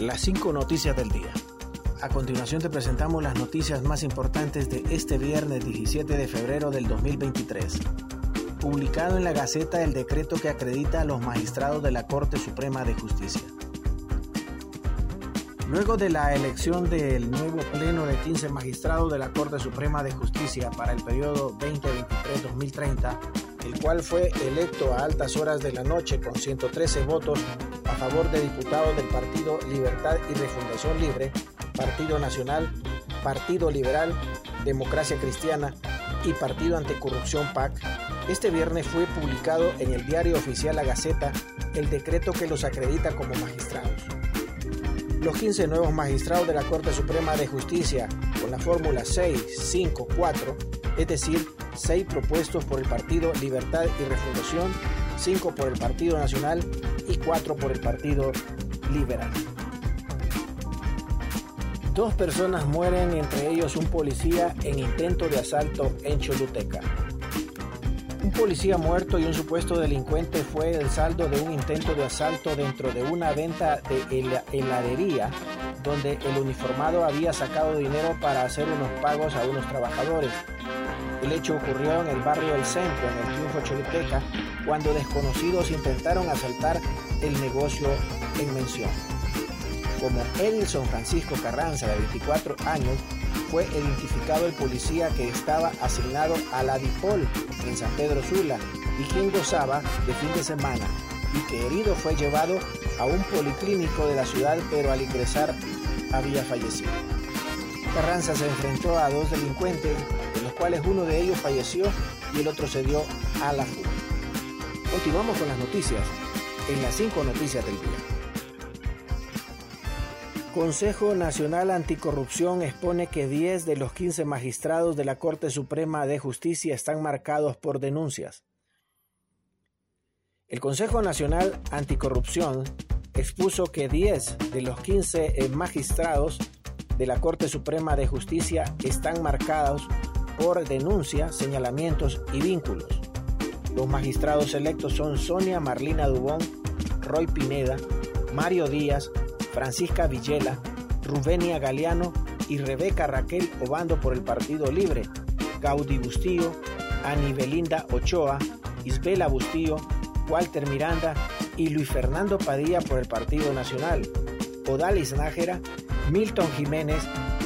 las cinco noticias del día. A continuación te presentamos las noticias más importantes de este viernes 17 de febrero del 2023. Publicado en la Gaceta el decreto que acredita a los magistrados de la Corte Suprema de Justicia. Luego de la elección del nuevo pleno de 15 magistrados de la Corte Suprema de Justicia para el periodo 2023-2030, el cual fue electo a altas horas de la noche con 113 votos a favor de diputados del Partido Libertad y Refundación Libre, Partido Nacional, Partido Liberal, Democracia Cristiana y Partido Anticorrupción PAC, este viernes fue publicado en el diario oficial La Gaceta el decreto que los acredita como magistrados. Los 15 nuevos magistrados de la Corte Suprema de Justicia, con la fórmula 654, es decir, 6 propuestos por el Partido Libertad y Refundación, 5 por el Partido Nacional y 4 por el Partido Liberal. Dos personas mueren, entre ellos un policía, en intento de asalto en Choluteca. Un policía muerto y un supuesto delincuente fue el saldo de un intento de asalto dentro de una venta de heladería donde el uniformado había sacado dinero para hacer unos pagos a unos trabajadores. El hecho ocurrió en el barrio del centro, en el Triunfo Choluteca, cuando desconocidos intentaron asaltar el negocio en mención. Como Edilson Francisco Carranza, de 24 años, fue identificado el policía que estaba asignado a la DIPOL en San Pedro Sula y quien gozaba de fin de semana y que herido fue llevado a un policlínico de la ciudad pero al ingresar había fallecido. Carranza se enfrentó a dos delincuentes, cuales uno de ellos falleció y el otro se dio a la fuga. Continuamos con las noticias en las cinco noticias del día. Consejo Nacional Anticorrupción expone que 10 de los 15 magistrados de la Corte Suprema de Justicia están marcados por denuncias. El Consejo Nacional Anticorrupción expuso que 10 de los 15 eh, magistrados de la Corte Suprema de Justicia están marcados por denuncias, señalamientos y vínculos. Los magistrados electos son Sonia Marlina Dubón, Roy Pineda, Mario Díaz, Francisca Villela, Rubenia Galeano y Rebeca Raquel Obando por el Partido Libre, Gaudí Bustillo, Anibelinda Ochoa, Isbela Bustillo, Walter Miranda y Luis Fernando Padilla por el Partido Nacional, Odalis Nájera, Milton Jiménez,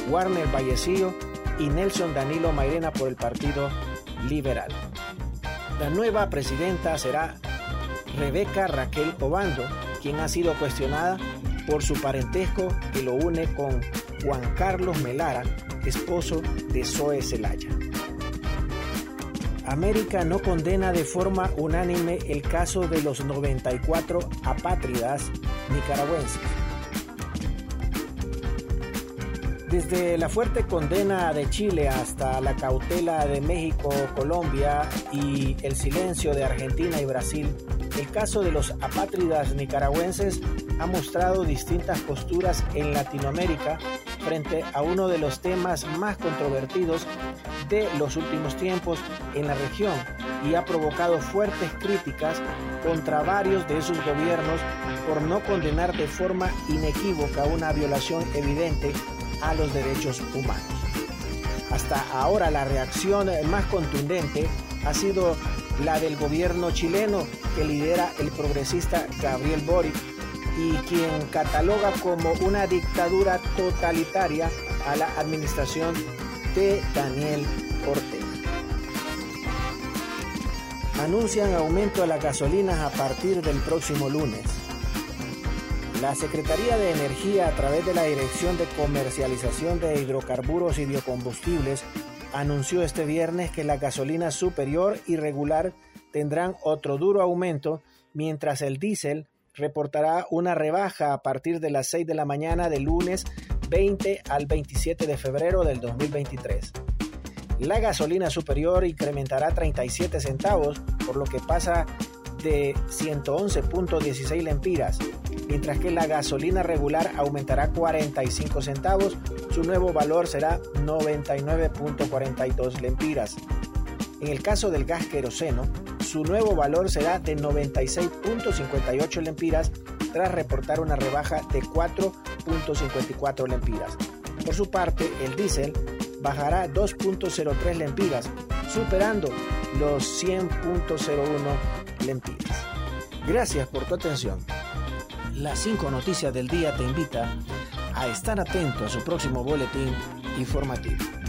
Warner Vallecillo y Nelson Danilo Mairena por el Partido Liberal. La nueva presidenta será Rebeca Raquel Obando, quien ha sido cuestionada por su parentesco que lo une con Juan Carlos Melara, esposo de Zoe Zelaya. América no condena de forma unánime el caso de los 94 apátridas nicaragüenses. Desde la fuerte condena de Chile hasta la cautela de México, Colombia y el silencio de Argentina y Brasil, el caso de los apátridas nicaragüenses ha mostrado distintas posturas en Latinoamérica frente a uno de los temas más controvertidos de los últimos tiempos en la región y ha provocado fuertes críticas contra varios de esos gobiernos por no condenar de forma inequívoca una violación evidente a los derechos humanos. Hasta ahora la reacción más contundente ha sido la del gobierno chileno que lidera el progresista Gabriel Boric y quien cataloga como una dictadura totalitaria a la administración de Daniel Ortega. Anuncian aumento a las gasolinas a partir del próximo lunes. La Secretaría de Energía, a través de la Dirección de Comercialización de Hidrocarburos y Biocombustibles, anunció este viernes que la gasolina superior y regular tendrán otro duro aumento, mientras el diésel reportará una rebaja a partir de las 6 de la mañana del lunes 20 al 27 de febrero del 2023. La gasolina superior incrementará 37 centavos, por lo que pasa de 111.16 lempiras, mientras que la gasolina regular aumentará 45 centavos, su nuevo valor será 99.42 lempiras. En el caso del gas queroseno, su nuevo valor será de 96.58 lempiras tras reportar una rebaja de 4 100.54 lempiras. Por su parte, el diésel bajará 2.03 lempiras, superando los 100.01 lempiras. Gracias por tu atención. Las 5 noticias del día te invita a estar atento a su próximo boletín informativo.